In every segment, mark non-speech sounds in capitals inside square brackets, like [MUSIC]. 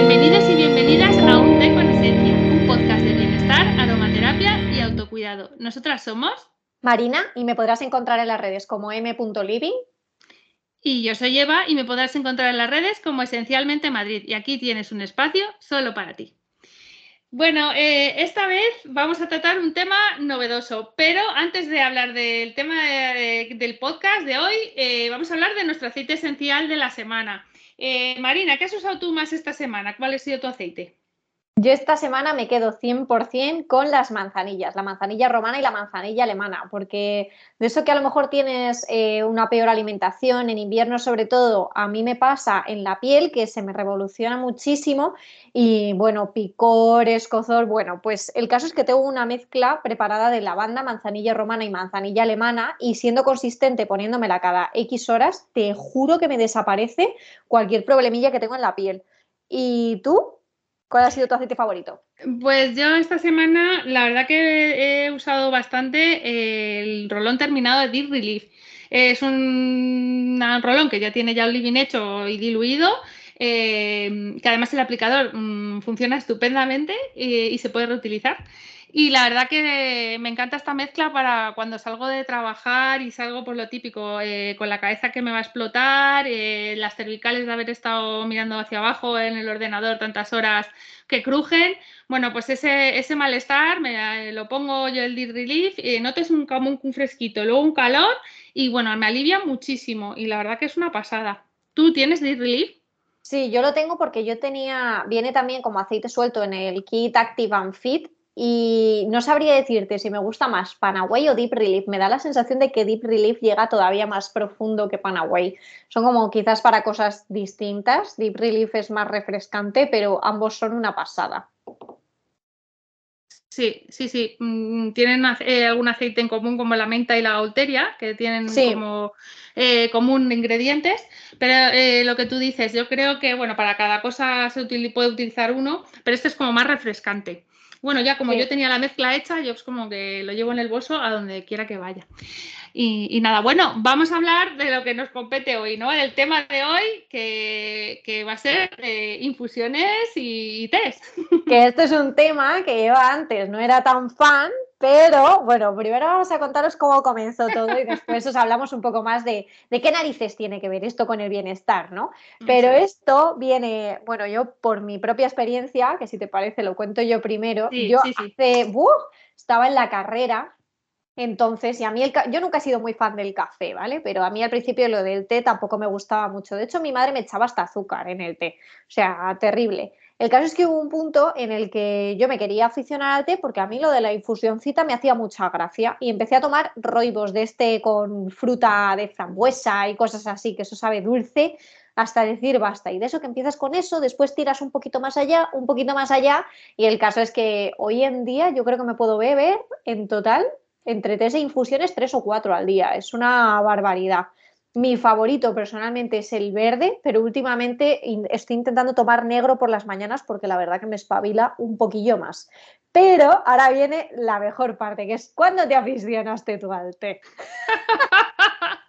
Bienvenidos y bienvenidas a Un Té con Esencia, un podcast de bienestar, aromaterapia y autocuidado. Nosotras somos Marina y me podrás encontrar en las redes como m.living. Y yo soy Eva y me podrás encontrar en las redes como Esencialmente Madrid. Y aquí tienes un espacio solo para ti. Bueno, eh, esta vez vamos a tratar un tema novedoso, pero antes de hablar del tema del podcast de hoy, eh, vamos a hablar de nuestro aceite esencial de la semana. Eh, Marina, ¿qué has usado tú más esta semana? ¿Cuál ha sido tu aceite? Yo esta semana me quedo 100% con las manzanillas, la manzanilla romana y la manzanilla alemana, porque de eso que a lo mejor tienes eh, una peor alimentación, en invierno sobre todo, a mí me pasa en la piel que se me revoluciona muchísimo y bueno, picor, escozor, bueno, pues el caso es que tengo una mezcla preparada de lavanda, manzanilla romana y manzanilla alemana y siendo consistente poniéndomela cada X horas, te juro que me desaparece cualquier problemilla que tengo en la piel. ¿Y tú? ¿Cuál ha sido tu aceite favorito? Pues yo esta semana la verdad que he usado bastante el rolón terminado de Deep Relief. Es un, rolón que ya tiene ya living hecho y diluido, eh, que además el aplicador mm, funciona estupendamente y se puede reutilizar. Y la verdad que me encanta esta mezcla para cuando salgo de trabajar y salgo por lo típico, eh, con la cabeza que me va a explotar, eh, las cervicales de haber estado mirando hacia abajo en el ordenador tantas horas que crujen. Bueno, pues ese, ese malestar me eh, lo pongo yo el Deep Relief, notes un, como un, fresquito, luego un calor y bueno, me alivia muchísimo y la verdad que es una pasada. ¿Tú tienes Deep Relief? Sí, yo lo tengo porque yo tenía, viene también como aceite suelto en el kit Active and Fit y no sabría decirte si me gusta más Panaway o Deep Relief. Me da la sensación de que Deep Relief llega todavía más profundo que Panaway. Son como quizás para cosas distintas. Deep Relief es más refrescante, pero ambos son una pasada. Sí, sí, sí. Mm, tienen eh, algún aceite en común como la menta y la alteria, que tienen como eh, común ingredientes. Pero eh, lo que tú dices, yo creo que, bueno, para cada cosa se puede utilizar uno, pero este es como más refrescante. Bueno, ya como yo tenía la mezcla hecha, yo es como que lo llevo en el bolso a donde quiera que vaya. Y, nada, bueno, vamos a hablar de lo que nos compete hoy, ¿no? El tema de hoy que, va a ser infusiones y, y test. [LAUGHS] Que este es un tema que yo antes no era tan fan, pero bueno, primero vamos a contaros cómo comenzó todo y después os hablamos un poco más de, qué narices tiene que ver esto con el bienestar, ¿no? Pero esto viene, bueno, yo por mi propia experiencia, que si te parece lo cuento yo primero, yo hace, estaba en la carrera entonces, y a mí el yo nunca he sido muy fan del café, ¿vale? Pero a mí al principio lo del té tampoco me gustaba mucho. De hecho, mi madre me echaba hasta azúcar en el té. O sea, terrible. El caso es que hubo un punto en el que yo me quería aficionar al té porque a mí lo de la infusioncita me hacía mucha gracia y empecé a tomar roibos de este con fruta de frambuesa y cosas así, que eso sabe dulce hasta decir basta. Y de eso que empiezas con eso, después tiras un poquito más allá, un poquito más allá y el caso es que hoy en día yo creo que me puedo beber en total entre tres e infusiones tres o cuatro al día. Es una barbaridad. Mi favorito personalmente es el verde, pero últimamente estoy intentando tomar negro por las mañanas porque la verdad que me espabila un poquillo más. Pero ahora viene la mejor parte, que es cuando te aficionaste tú al té. [LAUGHS]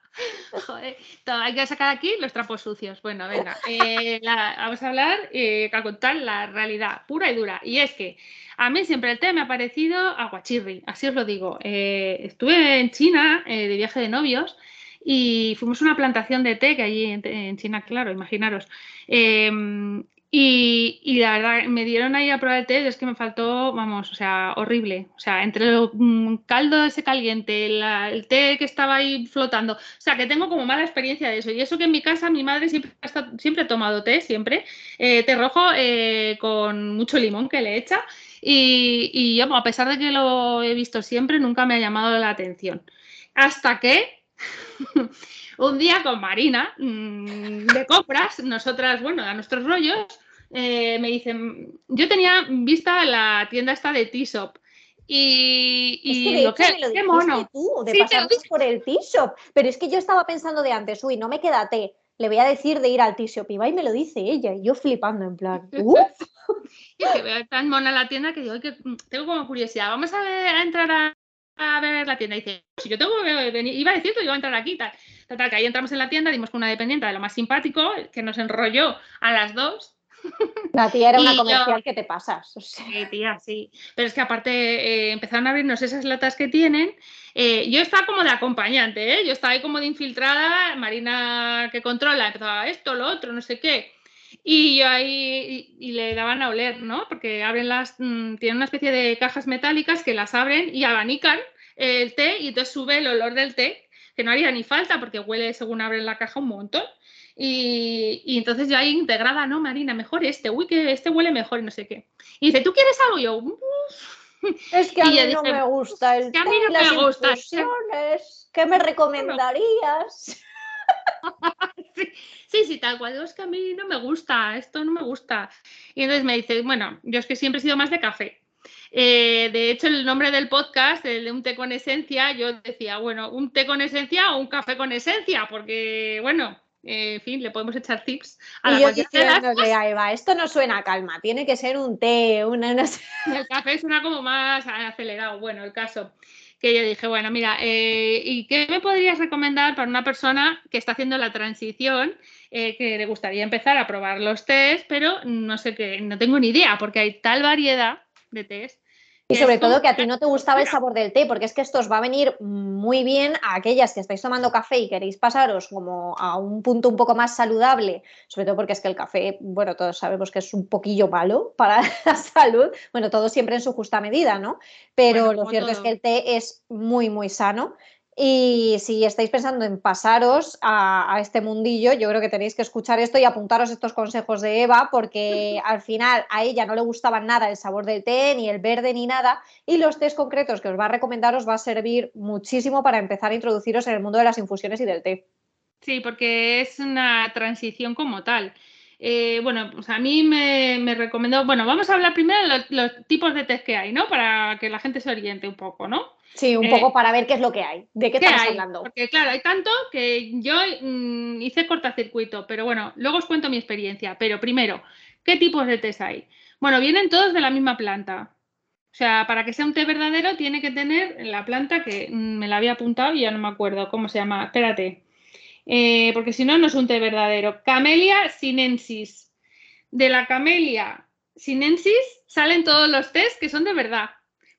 Hay que sacar aquí los trapos sucios. Bueno, venga, eh, vamos a hablar, eh, a contar la realidad pura y dura. Y es que a mí siempre el té me ha parecido aguachirri, así os lo digo. Eh, estuve en China de viaje de novios y fuimos a una plantación de té que allí en, China, claro, imaginaros. Em, y, la verdad, me dieron ahí a probar el té, es que me faltó, vamos, o sea, horrible. O sea, entre el mm, caldo ese caliente, el té que estaba ahí flotando. O sea, que tengo como mala experiencia de eso. Y eso que en mi casa mi madre siempre ha, tomado té, siempre. Eh, té rojo eh, con mucho limón que le echa. Y, y a pesar de que lo he visto siempre, nunca me ha llamado la atención. Hasta que [LAUGHS] un día con Marina mm, de compras, nosotras, bueno, a nuestros rollos, eh, me dicen, yo tenía vista la tienda esta de T-Shop y, y lo que, qué mono. Tú, de por el T-Shop, pero es que yo estaba pensando de antes, uy, no me queda té, le voy a decir de ir al T-Shop y va y me lo dice ella y yo flipando en plan, [LAUGHS] ¡Uf! y que veo tan mona la tienda que digo, que tengo como curiosidad, vamos a, ver, a entrar a a ver la tienda. Y dice, si yo tengo que venir, iba diciendo, iba a entrar aquí, tal. Total, que ahí entramos en la tienda, dimos con una dependiente de lo más simpático, que nos enrolló a las dos. [LAUGHS] La tía era una comercial que te pasas. Sí, tía, sí. Pero es que aparte eh, empezaron a abrirnos esas latas que tienen. Eh, yo estaba como de acompañante, ¿eh? Yo estaba ahí como de infiltrada, Marina que controla, empezaba esto, lo otro, no sé qué. Y yo ahí y, le daban a oler, ¿no? Porque abren las, mm, tienen una especie de cajas metálicas que las abren y abanican el té y entonces sube el olor del té, que no haría ni falta porque huele según abren la caja un montón. Y, entonces ya ahí integrada, no, Marina, mejor este, uy, que este huele mejor y no sé qué. Y dice, ¿tú quieres algo? Y yo, [LAUGHS] es que a mí no me gusta el que a mí no me gusta. ¿Qué me [LAUGHS] recomendarías? [LAUGHS] sí, sí, tal cual. Es que a mí no me gusta, esto no me gusta. Y entonces me dice, bueno, yo es que siempre he sido más de café. Eh, de hecho, el nombre del podcast, el de un té con esencia, yo decía, bueno, un té con esencia o un café con esencia, porque, bueno, eh, en fin, le podemos echar tips a y la yo Eva, esto no suena a calma, tiene que ser un té, una, [LAUGHS] El café suena como más acelerado. Bueno, el caso que yo dije, bueno, mira, eh, ¿y qué me podrías recomendar para una persona que está haciendo la transición, eh, que le gustaría empezar a probar los tés, pero no sé qué, no tengo ni idea, porque hay tal variedad de tés y sobre todo que a ti no te gustaba el sabor del té, porque es que esto os va a venir muy bien a aquellas que estáis tomando café y queréis pasaros como a un punto un poco más saludable, sobre todo porque es que el café, bueno, todos sabemos que es un poquillo malo para [LAUGHS] la salud, bueno, todo siempre en su justa medida, ¿no? Pero lo cierto es que el té es muy, muy sano y si estáis pensando en pasaros a, este mundillo, yo creo que tenéis que escuchar esto y apuntaros estos consejos de Eva, porque [LAUGHS] al final a ella no le gustaba nada el sabor del té, ni el verde, ni nada. Y los tés concretos que os va a recomendar os va a servir muchísimo para empezar a introduciros en el mundo de las infusiones y del té. Sí, porque es una transición como tal. Eh, bueno, pues a mí me, recomendó, bueno, vamos a hablar primero de los, tipos de test que hay, ¿no? Para que la gente se oriente un poco, ¿no? Sí, un poco eh, para ver qué es lo que hay, de qué, estamos hablando. Porque claro, hay tanto que yo mm, hice cortacircuito, pero bueno, luego os cuento mi experiencia. Pero primero, ¿qué tipos de test hay? Bueno, vienen todos de la misma planta. O sea, para que sea un té verdadero tiene que tener la planta que mm, me la había apuntado y ya no me acuerdo cómo se llama. Espérate. Eh, porque si no, no es un té verdadero. Camelia sinensis. De la Camelia sinensis salen todos los tés que son de verdad,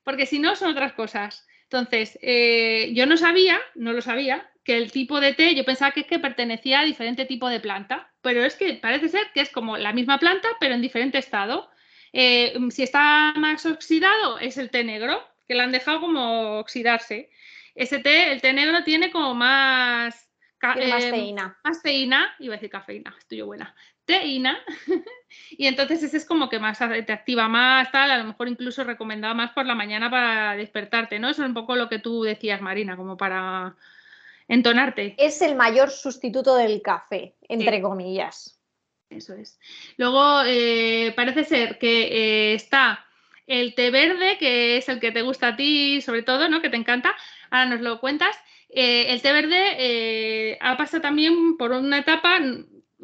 porque si no, son otras cosas. Entonces, eh, yo no sabía, no lo sabía, que el tipo de té, yo pensaba que es que pertenecía a diferente tipo de planta, pero es que parece ser que es como la misma planta, pero en diferente estado. Eh, si está más oxidado, es el té negro, que lo han dejado como oxidarse. Ese té, el té negro tiene como más más teína. Em, más teína, iba a decir cafeína, estoy yo buena. Teína. [LAUGHS] y entonces ese es como que más te activa más, tal, a lo mejor incluso recomendaba más por la mañana para despertarte, ¿no? Eso es un poco lo que tú decías, Marina, como para entonarte. Es el mayor sustituto del café, entre comillas. Eso es. Luego, eh, parece ser que eh, está el té verde, que es el que te gusta a ti, sobre todo, ¿no? Que te encanta. Ahora nos lo cuentas. Eh, el té verde eh, ha pasado también por una etapa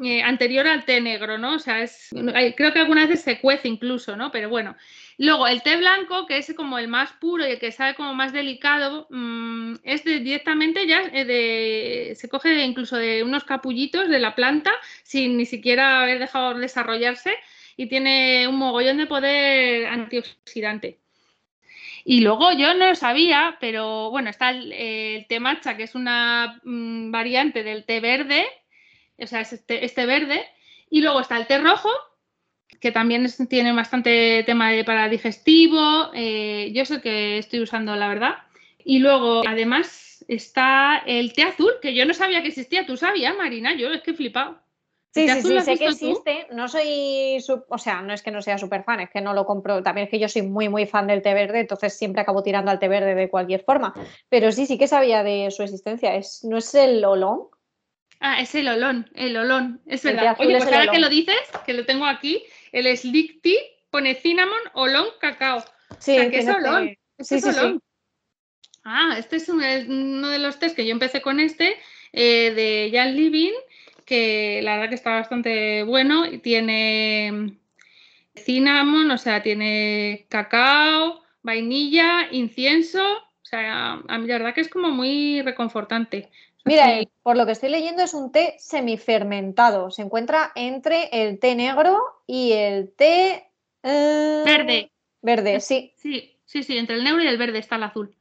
eh, anterior al té negro, ¿no? O sea, es, creo que algunas veces se cuece incluso, ¿no? Pero bueno. Luego, el té blanco, que es como el más puro y el que sabe como más delicado, mm, es directamente ya de, se coge incluso de unos capullitos de la planta sin ni siquiera haber dejado desarrollarse y tiene un mogollón de poder antioxidante. Y luego yo no lo sabía, pero bueno, está el, té matcha, que es una mm, variante del té verde, o sea, es este, este, verde. Y luego está el té rojo, que también tiene bastante tema de, para digestivo. Eh, yo es el que estoy usando, la verdad. Y luego, además, está el té azul, que yo no sabía que existía. ¿Tú sabías, Marina? Yo es que he flipado. Sí, sí, sí, sé que existe. No soy, o sea, no es que no sea súper fan, es que no lo compro. También es que yo soy muy, muy fan del té verde, entonces siempre acabo tirando al té verde de cualquier forma. Pero sí, sí que sabía de su existencia. Es, ¿No es el olón? Ah, es el olón, el olón, es verdad. Oye, pues ahora que lo dices, que lo tengo aquí, el Slick Tea pone cinnamon, olón, cacao. Sí, o sea, que es olón. sí, es olón. Ah, este es uno de los tés que yo empecé con este, eh, de Jan Living que la verdad que está bastante bueno. y Tiene cinnamon, o sea, tiene cacao, vainilla, incienso, o sea, a mí la verdad que es como muy reconfortante. Mira, por lo que estoy leyendo es un té semifermentado. Se encuentra entre el té negro y el té eh, verde. Verde, sí. Sí, sí, sí, entre el negro y el verde está el azul.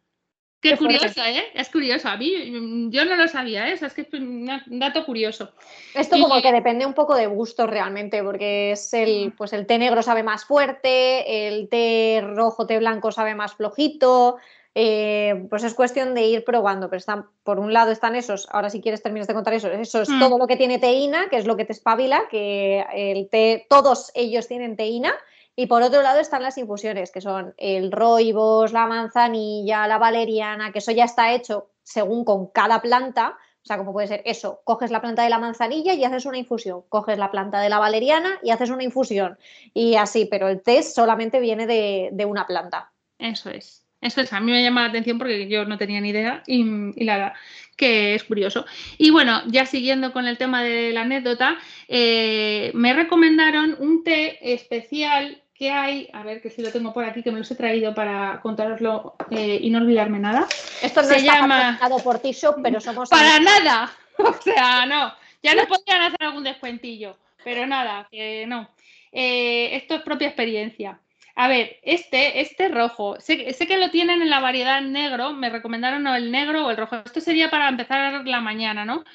Qué, curioso, ¿eh? Es curioso. A mí, mm, yo no lo sabía, ¿eh? es que es un dato curioso. Esto como que depende un poco de gusto realmente, porque es el, pues el té negro sabe más fuerte, el té rojo, té blanco sabe más flojito. Eh, pues es cuestión de ir probando, pero están, por un lado están esos, ahora si quieres terminar de contar eso, eso es mm. todo lo que tiene teína, que es lo que te espabila, que el té, todos ellos tienen teína, y por otro lado están las infusiones, que son el roibos, la manzanilla, la valeriana, que eso ya está hecho según con cada planta. O sea, como puede ser eso, coges la planta de la manzanilla y haces una infusión, coges la planta de la valeriana y haces una infusión. Y así, pero el té solamente viene de, una planta. Eso es. Eso es, a mí me llama la atención porque yo no tenía ni idea y, la verdad que es curioso. Y bueno, ya siguiendo con el tema de la anécdota, eh, me recomendaron un té especial ¿Qué hay? A ver, que si lo tengo por aquí, que me los he traído para contároslo eh, y no olvidarme nada. Esto no Se está llama... por ti pero [LAUGHS] somos... ¡Para nada! [LAUGHS] O sea, no. Ya no podrían hacer algún descuentillo, pero nada, que no. Eh, esto es propia experiencia. A ver, este, este rojo, sé, sé, que lo tienen en la variedad negro, me recomendaron el negro o el rojo. Esto sería para empezar la mañana, ¿no?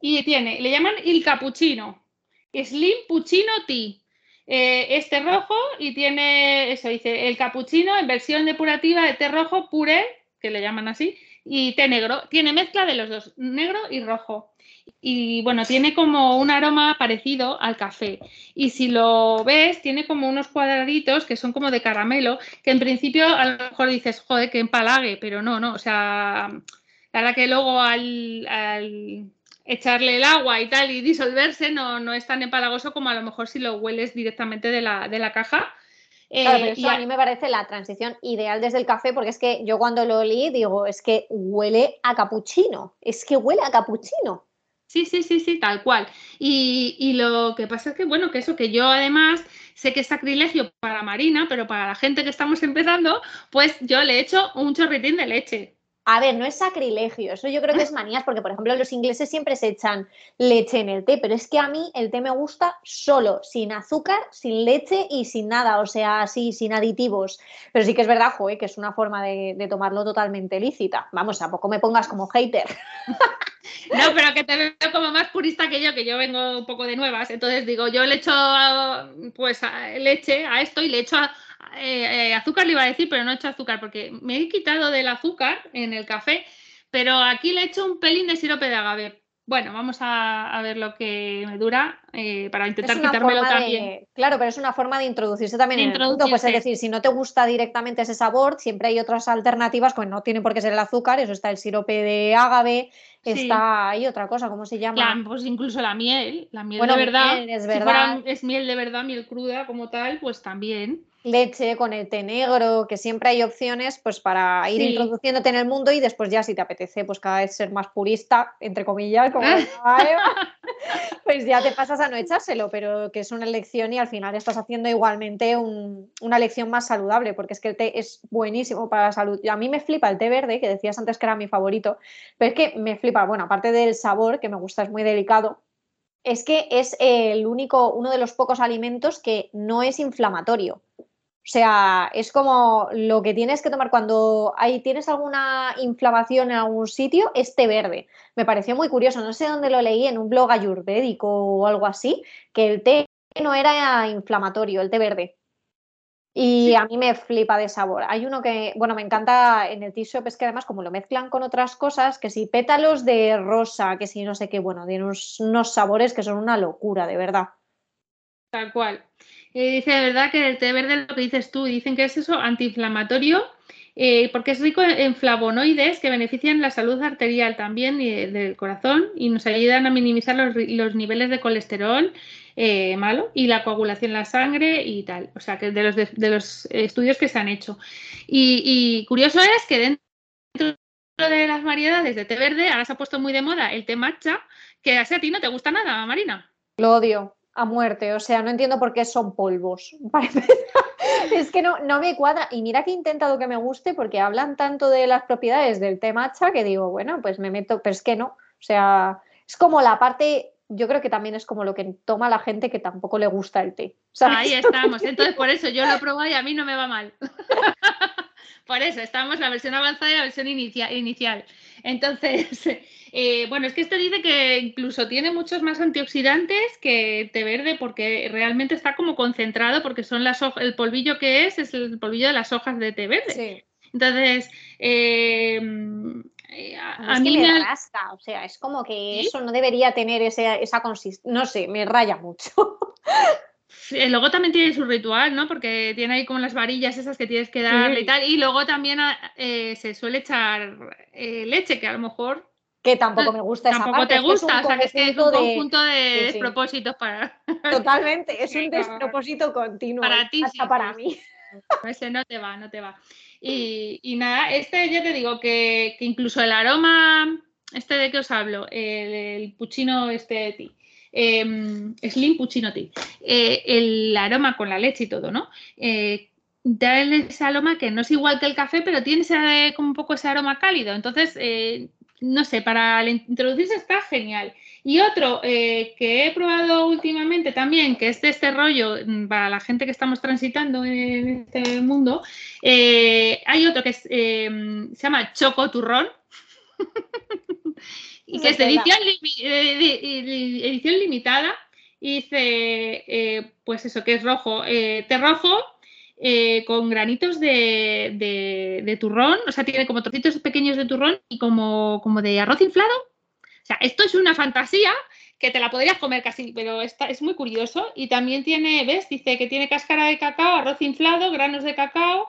Y tiene, le llaman el cappuccino, Slim Puccino Tea. Este rojo y tiene, eso dice, el capuchino en versión depurativa de té rojo puré, que le llaman así, y té negro. Tiene mezcla de los dos, negro y rojo. Y bueno, tiene como un aroma parecido al café. Y si lo ves, tiene como unos cuadraditos que son como de caramelo, que en principio a lo mejor dices, joder, que empalague, pero no, no. O sea, la verdad que luego al echarle el agua y tal y disolverse no, no es tan empalagoso como a lo mejor si lo hueles directamente de la, de la caja. Eh, a... mí me parece la transición ideal desde el café, porque es que yo cuando lo olí digo, es que huele a capuchino, es que huele a capuchino. Sí, sí, sí, sí, tal cual. Y, y, lo que pasa es que, bueno, que eso, que yo además sé que es sacrilegio para Marina, pero para la gente que estamos empezando, pues yo le echo un chorritín de leche. A ver, no es sacrilegio, eso yo creo que es [LAUGHS] manías, porque por ejemplo los ingleses siempre se echan leche en el té, pero es que a mí el té me gusta solo, sin azúcar, sin leche y sin nada, o sea, así, sin aditivos. Pero sí que es verdad, joe, que es una forma de, tomarlo totalmente lícita. Vamos, tampoco me pongas como hater. [LAUGHS] No, pero que te veo como más purista que yo, que yo vengo un poco de nuevas, entonces digo, yo le echo pues leche a esto y le echo a, eh, eh, azúcar le iba a decir, pero no he hecho azúcar porque me he quitado del azúcar en el café, pero aquí le he hecho un pelín de sirope de agave. Bueno, vamos a, ver lo que me dura eh, para intentar quitármelo también. claro, pero es una forma de introducirse también en el. Pues es decir, si no te gusta directamente ese sabor, siempre hay otras alternativas, pues no tiene por qué ser el azúcar, eso está el sirope de agave, está ahí otra cosa, ¿cómo se llama? pues incluso la miel, la miel de verdad. es verdad. Si es miel de verdad, miel cruda como tal, pues también leche, con el té negro, que siempre hay opciones pues para ir introduciéndote en el mundo y después ya si te apetece pues cada vez ser más purista, entre comillas, como [LAUGHS] pues ya te pasas a no echárselo, pero que es una elección y al final estás haciendo igualmente una elección más saludable, porque es que el té es buenísimo para la salud. A mí me flipa el té verde, que decías antes que era mi favorito, pero es que me flipa, bueno, aparte del sabor, que me gusta, es muy delicado, es que es el único, uno de los pocos alimentos que no es inflamatorio. O sea, es como lo que tienes que tomar cuando hay, tienes alguna inflamación en algún sitio, este verde. Me pareció muy curioso, no sé dónde lo leí, en un blog ayurvédico o algo así, que el té no era inflamatorio, el té verde. Y a mí me flipa de sabor. Hay uno que, bueno, me encanta en el tea shop, es que además como lo mezclan con otras cosas, que si pétalos de rosa, que si no sé qué, bueno, tiene unos sabores que son una locura, de verdad. Tal cual dice, de verdad que el té verde, lo que dices tú, dicen que es eso, antiinflamatorio, eh, porque es rico en flavonoides que benefician la salud arterial también y del corazón y nos ayudan a minimizar los, niveles de colesterol eh, malo y la coagulación en la sangre y tal. O sea, que de los, de, los estudios que se han hecho. Y, curioso es que dentro de las variedades de té verde, ahora se ha puesto muy de moda el té matcha, que a ti no te gusta nada, Marina. Lo odio a muerte. O sea, no entiendo por qué son polvos. [LAUGHS] es que no, no me cuadra. Y mira que he intentado que me guste porque hablan tanto de las propiedades del té matcha que digo, bueno, pues me meto, pero es que no. O sea, es como la parte, yo creo que también es como lo que toma la gente que tampoco le gusta el té. Ahí estamos. [LAUGHS] Entonces, por eso yo lo probado y a mí no me va mal. [LAUGHS] por eso, estamos la versión avanzada y la versión inicial. Entonces, [LAUGHS] eh, bueno, es que este dice que incluso tiene muchos más antioxidantes que té verde porque realmente está como concentrado porque son las hojas, el polvillo que es es el polvillo de las hojas de té verde. Entonces, eh, a, mí me, rasca, o sea, es como que eso no debería tener esa consistencia, no sé, me raya mucho. [LAUGHS] luego también tiene su ritual, ¿no? Porque tiene ahí como las varillas esas que tienes que darle y tal. Y luego también se suele echar leche, que a lo mejor que tampoco me gusta esa Tampoco te gusta, o sea, que es, que es un conjunto de, despropósitos para... [LAUGHS] Totalmente, es un despropósito continuo. Para ti, hasta para mí. [LAUGHS] Ese no te va, no te va. Y, nada, este ya te digo que, incluso el aroma, este de que os hablo, el, puchino este ti, em, Slim Puccino eh, el aroma con la leche y todo, ¿no? Eh, da ese aroma que no es igual que el café, pero tiene ese, como un poco ese aroma cálido. Entonces, eh, no sé, para introducirse está genial. Y otro eh, que he probado últimamente también, que es de este rollo mm, para la gente que estamos transitando en este mundo, eh, hay otro que eh, se llama Choco Turrón. [LAUGHS] y que es de edición, edición limitada. Y dice, pues eso, que es rojo, té rojo, eh, con granitos de, turrón, o sea, tiene como trocitos pequeños de turrón y como, como de arroz inflado. O sea, esto es una fantasía que te la podrías comer casi, pero está, es muy curioso. Y también tiene, ¿ves? Dice que tiene cáscara de cacao, arroz inflado, granos de cacao,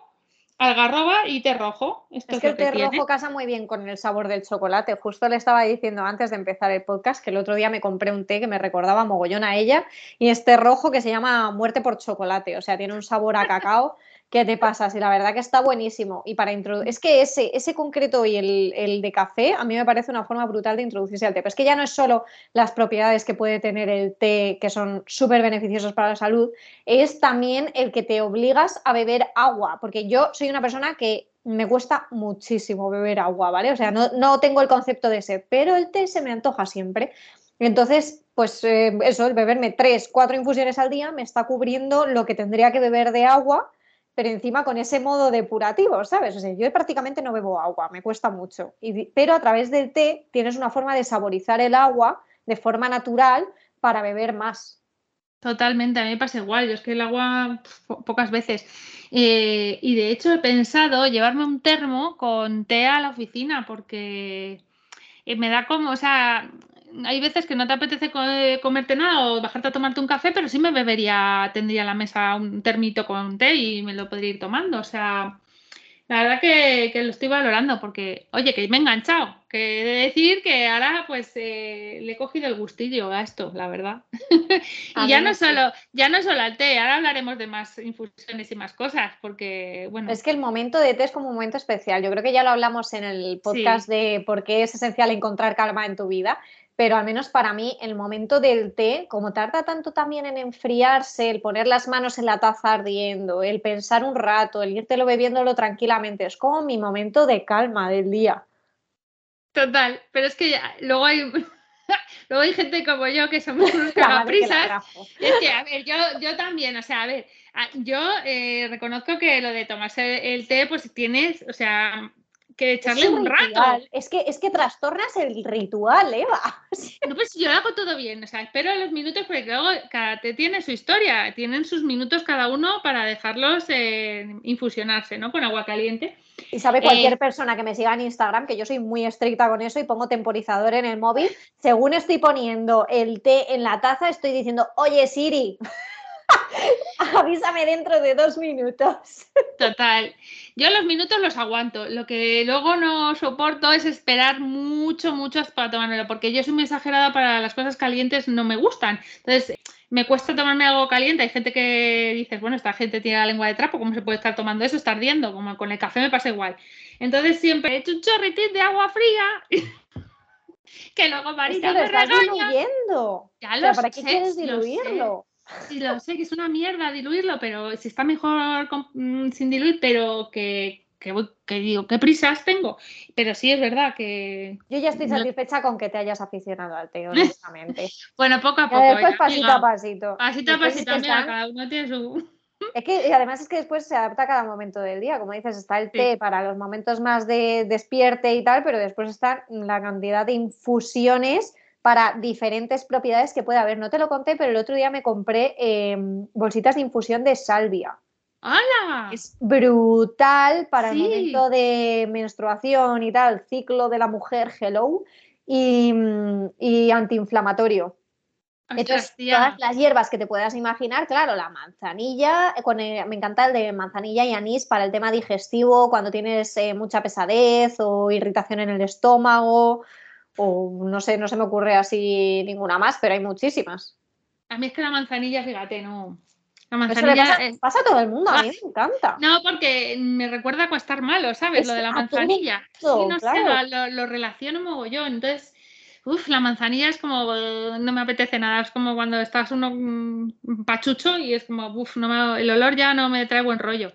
algarroba y té rojo. Esto es, que el té rojo casa muy bien con el sabor del chocolate. Justo le estaba diciendo antes de empezar el podcast que el otro día me compré un té que me recordaba mogollón a ella y este rojo que se llama muerte por chocolate. O sea, tiene un sabor a cacao ¿Qué te pasa? Sí, la verdad que está buenísimo. Y para introducir, es que ese, ese concreto y el, de café a mí me parece una forma brutal de introducirse al té. Pero es que ya no es solo las propiedades que puede tener el té, que son súper beneficiosos para la salud, es también el que te obligas a beber agua. Porque yo soy una persona que me cuesta muchísimo beber agua, ¿vale? O sea, no, no tengo el concepto de sed, pero el té se me antoja siempre. Entonces, pues eh, eso, el beberme tres, cuatro infusiones al día me está cubriendo lo que tendría que beber de agua pero encima con ese modo depurativo, ¿sabes? O sea, yo prácticamente no bebo agua, me cuesta mucho. pero a través del té tienes una forma de saborizar el agua de forma natural para beber más. Totalmente, a mí me pasa igual, yo es que el agua pocas veces. Eh, y de hecho he pensado llevarme un termo con té a la oficina porque eh, me da como, o sea, hay veces que no te apetece comerte nada o bajarte a tomarte un café, pero sí me bebería, tendría la mesa un termito con té y me lo podría ir tomando. O sea, la verdad que, lo estoy valorando porque, oye, que me he enganchado. Que he de decir que ahora pues eh, le he cogido el gustillo a esto, la verdad. [LAUGHS] y ya no, solo, ya no solo al té, ahora hablaremos de más infusiones y más cosas, porque, bueno. Es que el momento de té es como un momento especial. Yo creo que ya lo hablamos en el podcast de por qué es esencial encontrar calma en tu vida pero al menos para mí el momento del té, como tarda tanto también en enfriarse, el poner las manos en la taza ardiendo, el pensar un rato, el írtelo bebiéndolo tranquilamente, es como mi momento de calma del día. Total, pero es que luego hay [LAUGHS] luego hay gente como yo que somos unos [LAUGHS] cagaprisas. Es que, a ver, yo, yo también, o sea, a ver, yo eh, reconozco que lo de tomarse el té, pues tienes, o sea, que echarle un, rato. Es que, es que trastornas el ritual, Eva. [LAUGHS] No, pues yo lo hago todo bien, o sea, espero los minutos porque luego cada té tiene su historia, tienen sus minutos cada uno para dejarlos eh, infusionarse, ¿no? Con agua caliente. Y sabe cualquier eh, persona que me siga en Instagram que yo soy muy estricta con eso y pongo temporizador en el móvil. Según estoy poniendo el té en la taza, estoy diciendo, oye Siri. [LAUGHS] Avísame dentro de dos minutos. [LAUGHS] Total. Yo los minutos los aguanto. Lo que luego no soporto es esperar mucho, mucho para tomármelo, porque yo soy muy exagerada para las cosas calientes, no me gustan. Entonces, me cuesta tomarme algo caliente. Hay gente que dice, bueno, esta gente tiene la lengua de trapo, ¿cómo se puede estar tomando eso? Está ardiendo, como con el café me pasa igual. Entonces, siempre he hecho un chorritín de agua fría. [LAUGHS] que luego Marita es que lo estás diluyendo. Ya ¿Para qué quieres diluirlo? Sí, lo sé, que es una mierda diluirlo, pero si está mejor mm, sin diluir, pero que, que, digo, ¿qué prisas tengo? Pero sí es verdad que... Yo ya estoy satisfecha con que te hayas aficionado al té, [LAUGHS] honestamente. bueno, poco a poco. después pasito a pasito. Pasito a pasito, mira, cada uno tiene su... [LAUGHS] Es que y además es que después se adapta a cada momento del día. Como dices, está el té para los momentos más de despierte y tal, pero después está la cantidad de infusiones para diferentes propiedades que puede haber. No te lo conté, pero el otro día me compré em, bolsitas de infusión de salvia. ¡Hala! Es brutal para el momento de menstruación y tal, ciclo de la mujer, hello, y, y antiinflamatorio. Entonces, todas las hierbas que te puedas imaginar, claro, la manzanilla, con me encanta el de manzanilla y anís para el tema digestivo, cuando tienes eh, mucha pesadez o irritación en el estómago, o no sé, no se me ocurre así ninguna más, pero hay muchísimas. A mí es que la manzanilla, fíjate, no. La manzanilla pasa, a todo el mundo, a mí me encanta. No, porque me recuerda a estar malo, ¿sabes? lo de la manzanilla. sí, no sé, lo, lo, relaciono mogollón. Entonces, uff, la manzanilla es como, no me apetece nada, es como cuando estás uno mm, pachucho y es como, uff, no el olor ya no me trae buen rollo.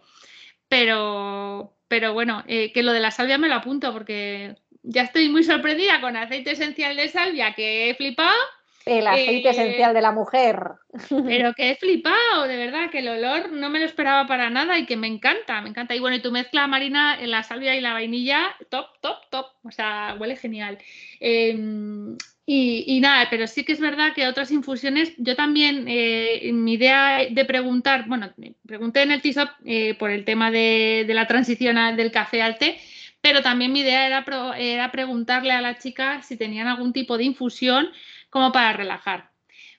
Pero, pero bueno, eh, que lo de la salvia me lo apunto porque ya estoy muy sorprendida con aceite esencial de salvia que he flipado. El aceite eh, esencial de la mujer. [LAUGHS] Pero que he flipado, de verdad, que el olor no me lo esperaba para nada y que me encanta, me encanta. Y bueno, y tu mezcla marina en la salvia y la vainilla, top, top, top. O sea, huele genial. Em, y, nada, pero sí que es verdad que otras infusiones, yo también, eh, mi idea de preguntar, bueno, pregunté en el TISOP eh, por el tema de, de la transición del café al té pero también mi idea era, era preguntarle a las chicas si tenían algún tipo de infusión como para relajar.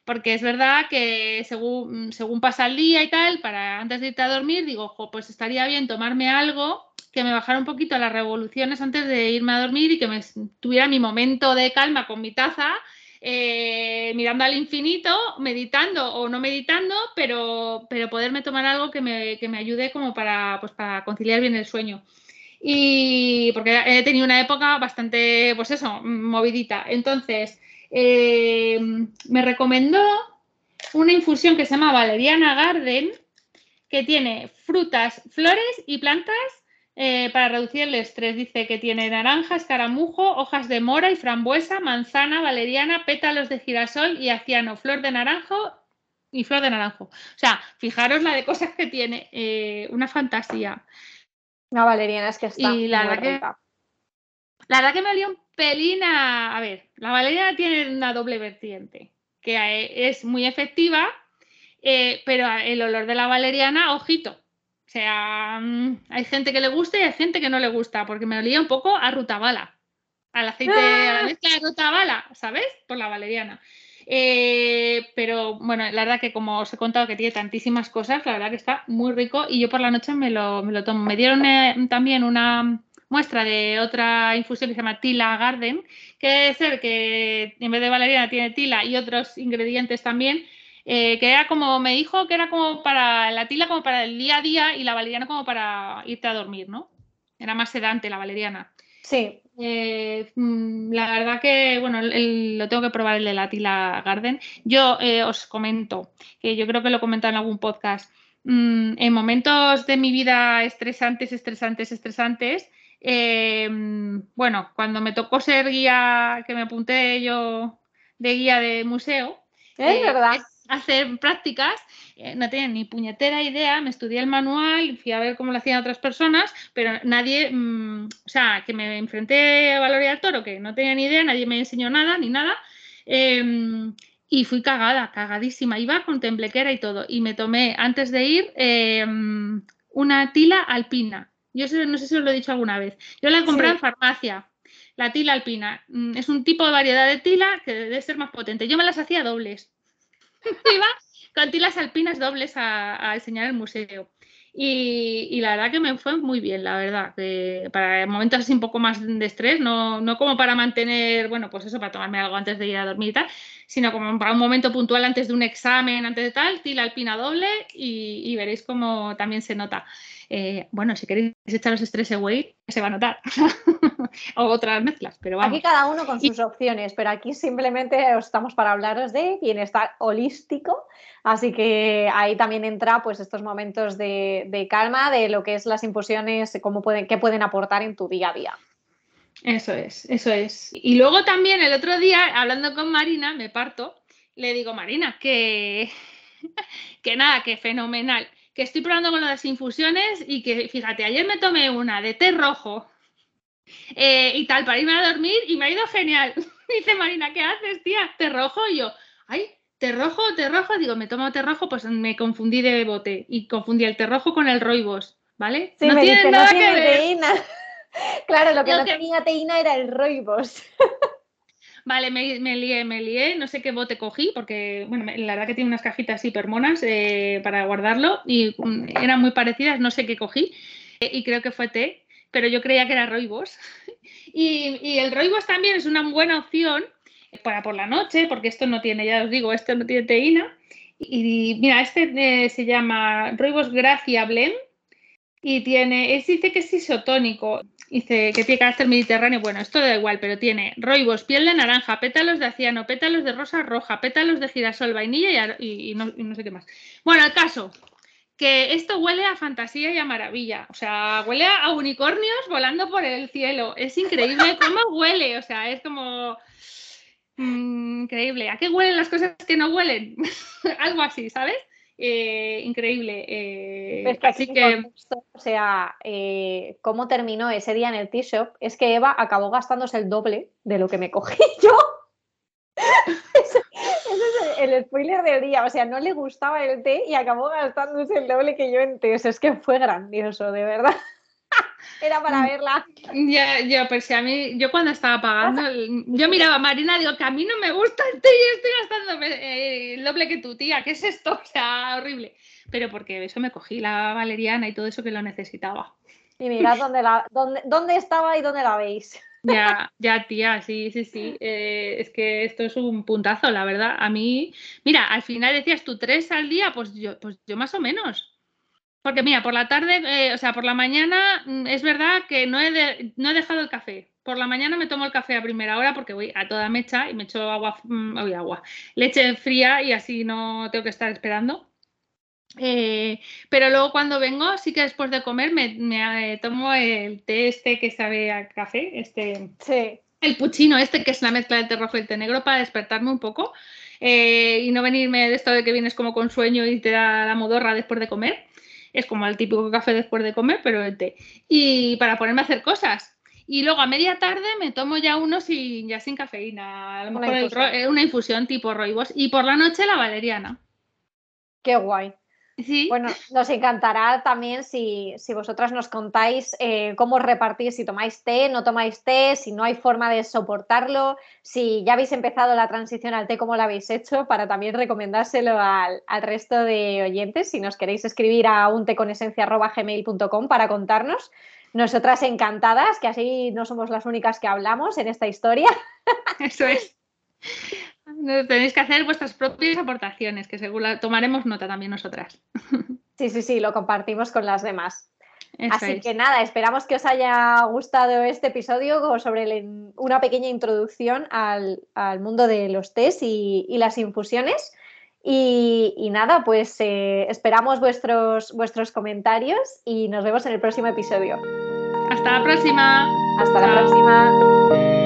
Porque es verdad que según, según pasa el día y tal, para antes de irte a dormir, digo, pues estaría bien tomarme algo que me bajara un poquito las revoluciones antes de irme a dormir y que me tuviera mi momento de calma con mi taza, eh, mirando al infinito, meditando o no meditando, pero, pero poderme tomar algo que me, que me ayude como para, pues para conciliar bien el sueño y porque he tenido una época bastante, pues eso, movidita. Entonces, eh, me recomendó una infusión que se llama Valeriana Garden, que tiene frutas, flores y plantas eh, para reducir el estrés. Dice que tiene naranja, escaramujo, hojas de mora y frambuesa, manzana, valeriana, pétalos de girasol y aciano, flor de naranjo y flor de naranjo. O sea, fijaros la de cosas que tiene, eh, una fantasía. La valeriana es que está. Y la verdad que, la verdad que me olía un pelín a. ver, la valeriana tiene una doble vertiente, que es muy efectiva, eh, pero el olor de la valeriana, ojito. O sea, mm, hay gente que le gusta y hay gente que no le gusta, porque me olía un poco a rutabala, al aceite, a la mezcla de rutabala, ¿sabes? Por la valeriana. Eh, pero bueno, la verdad que como os he contado que tiene tantísimas cosas, la verdad que está muy rico y yo por la noche me lo, me lo tomo. Me dieron eh, también una muestra de otra infusión que se llama Tila Garden, que debe ser que en vez de valeriana tiene tila y otros ingredientes también, eh, que era como, me dijo que era como para la tila como para el día a día y la valeriana como para irte a dormir, ¿no? Era más sedante la valeriana. Sí. Eh, mm, la verdad que, bueno, lo tengo que probar el de la Tila Garden. Yo eh, os comento, que yo creo que lo he comentado en algún podcast, mm, en momentos de mi vida estresantes, estresantes, estresantes, eh, mm, bueno, cuando me tocó ser guía, que me apunté yo de guía de museo, es verdad. Hacer prácticas, eh, no tenía ni puñetera idea, me estudié el manual, fui a ver cómo lo hacían otras personas, pero nadie, mm, o sea, que me enfrenté a Valoria al Toro, que no tenía ni idea, nadie me enseñó nada, ni nada, em, y fui cagada, cagadísima, iba con temblequera y todo, y me tomé antes de ir em, una tila alpina. Yo no sé si os lo he dicho alguna vez. Yo la compré en farmacia, la tila alpina. Mm, es un tipo de variedad de tila que debe ser más potente. Yo me las hacía dobles. Iba con tilas alpinas dobles a, enseñar el museo. Y, la verdad que me fue muy bien, la verdad, para momentos así un poco más de estrés, no, no, como para mantener, bueno, pues eso, para tomarme algo antes de ir a dormir y tal, sino como para un momento puntual antes de un examen, antes de tal, tila alpina doble y, veréis cómo también se nota. Eh, bueno, si queréis echaros Stress Away, se va a notar. [LAUGHS] o otras mezclas, pero vamos. Aquí cada uno con sus opciones, pero aquí simplemente estamos para hablaros de bienestar holístico. Así que ahí también entra pues estos momentos de, calma, de lo que es las infusiones, cómo pueden, qué pueden aportar en tu día a día. Eso es, eso es. Y luego también el otro día, hablando con Marina, me parto, le digo, Marina, que, [LAUGHS] que nada, que fenomenal, que estoy probando con las infusiones y que, fíjate, ayer me tomé una de té rojo eh, y tal para irme a dormir y me ha ido genial. [LAUGHS] Dice Marina, ¿qué haces, tía? ¿Té rojo? Y yo, ay, té rojo, té rojo. Digo, me tomo té rojo, pues me confundí de bote y confundí el té rojo con el roibos, ¿vale? Sí, no tiene nada que ver. [LAUGHS] Claro, lo que no, tenía teína era el roibos. Vale, me, lié, me lié, no sé qué bote cogí, porque bueno, la verdad que tiene unas cajitas hipermonas eh, para guardarlo y mm, eran muy parecidas, no sé qué cogí eh, y creo que fue té, pero yo creía que era roibos. [LAUGHS] y, el roibos también es una buena opción para por la noche, porque esto no tiene, ya os digo, esto no tiene teína. Y, mira, este eh, se llama roibos Gracia Blend y tiene, es, dice que es isotónico, dice que tiene carácter mediterráneo, bueno, esto da igual, pero tiene roibos, piel de naranja, pétalos de aciano, pétalos de rosa roja, pétalos de girasol, vainilla y, no, y no, sé qué más. Bueno, el caso, que esto huele a fantasía y a maravilla, o sea, huele a unicornios volando por el cielo, es increíble [LAUGHS] cómo huele, o sea, es como... Mm, increíble. ¿A qué huelen las cosas que no huelen? [LAUGHS] Algo así, ¿sabes? Eh, increíble. Eh, así que, o sea, eh, cómo terminó ese día en el T-Shop es que Eva acabó gastándose el doble de lo que me cogí [LAUGHS] yo. ese, es el, spoiler del día. O sea, no le gustaba el té y acabó gastándose el doble que yo en té. es que fue grandioso, de verdad. Era para mm. verla. Ya, ya, pues si a mí, yo cuando estaba pagando, yo miraba a Marina digo que a mí no me gusta el té y estoy gastando eh, el doble que tu tía, ¿qué es esto? [LAUGHS] O sea, horrible. Pero porque eso me cogí la valeriana y todo eso que lo necesitaba. Y mirad dónde, la, dónde, dónde estaba y dónde la veis. Ya, [LAUGHS] ya, tía, sí, sí, sí. Eh, es que esto es un puntazo, la verdad. A mí, mira, al final decías tú tres al día, pues yo, pues yo más o menos. Porque mira, por la tarde, eh, o sea, por la mañana mm, es verdad que no he, no he dejado el café. Por la mañana me tomo el café a primera hora porque voy a toda mecha y me echo agua, mm, agua, leche fría y así no tengo que estar esperando. Eh, pero luego cuando vengo, sí que después de comer me, me, eh, tomo el té este que sabe a café, este, sí. el puchino este que es la mezcla del té rojo y el té negro para despertarme un poco y no venirme de esto de que vienes como con sueño y te da la modorra después de comer. Es como el típico café después de comer, pero el té. Y para ponerme a hacer cosas. Y luego a media tarde me tomo ya uno sin, ya sin cafeína. A lo mejor una infusión, eh, una infusión tipo roibos. Y por la noche la valeriana. Qué guay. Bueno, nos encantará también si, vosotras nos contáis eh, cómo repartís, si tomáis té, no tomáis té, si no hay forma de soportarlo, si ya habéis empezado la transición al té, cómo lo habéis hecho, para también recomendárselo al, resto de oyentes. Si nos queréis escribir a un gmail.com para contarnos. Nosotras encantadas, que así no somos las únicas que hablamos en esta historia. Eso es. Tenéis que hacer vuestras propias aportaciones, que seguro tomaremos nota también nosotras. [LAUGHS] Sí, sí, sí, lo compartimos con las demás. Así que nada, esperamos que os haya gustado este episodio sobre una pequeña introducción al, mundo de los test y, las infusiones. Y, nada, pues eh, esperamos vuestros, vuestros comentarios y nos vemos en el próximo episodio. Hasta la próxima. Hasta la próxima.